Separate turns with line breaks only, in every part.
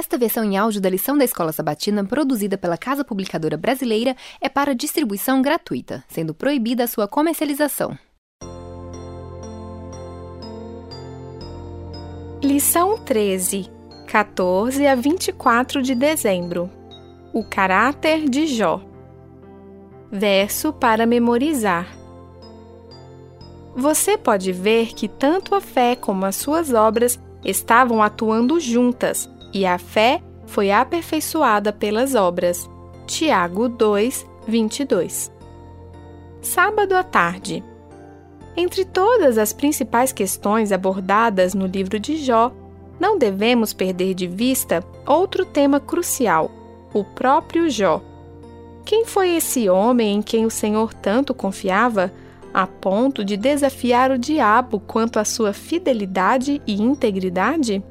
Esta versão em áudio da lição da Escola Sabatina, produzida pela Casa Publicadora Brasileira, é para distribuição gratuita, sendo proibida a sua comercialização.
Lição 13, 14 a 24 de dezembro. O caráter de Jó. Verso para memorizar. Você pode ver que tanto a fé como as suas obras estavam atuando juntas e a fé foi aperfeiçoada pelas obras. Tiago 2, 22. Sábado à tarde. Entre todas as principais questões abordadas no livro de Jó, não devemos perder de vista outro tema crucial: o próprio Jó. Quem foi esse homem em quem o Senhor tanto confiava, a ponto de desafiar o diabo quanto à sua fidelidade e integridade?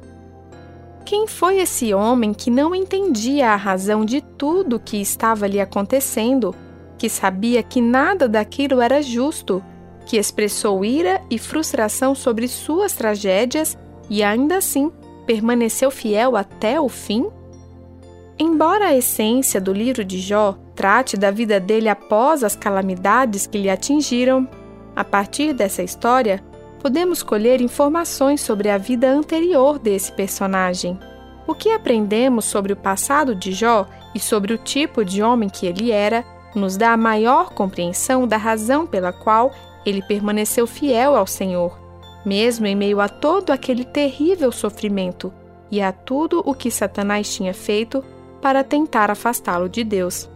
Quem foi esse homem que não entendia a razão de tudo o que estava lhe acontecendo, que sabia que nada daquilo era justo, que expressou ira e frustração sobre suas tragédias e ainda assim permaneceu fiel até o fim? Embora a essência do livro de Jó trate da vida dele após as calamidades que lhe atingiram, a partir dessa história, podemos colher informações sobre a vida anterior desse personagem. O que aprendemos sobre o passado de Jó e sobre o tipo de homem que ele era nos dá a maior compreensão da razão pela qual ele permaneceu fiel ao Senhor, mesmo em meio a todo aquele terrível sofrimento e a tudo o que Satanás tinha feito para tentar afastá-lo de Deus.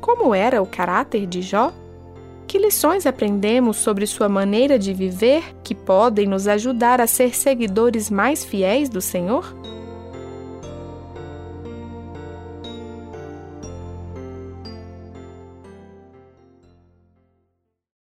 Como era o caráter de Jó? Que lições aprendemos sobre sua maneira de viver que podem nos ajudar a ser seguidores mais fiéis do Senhor?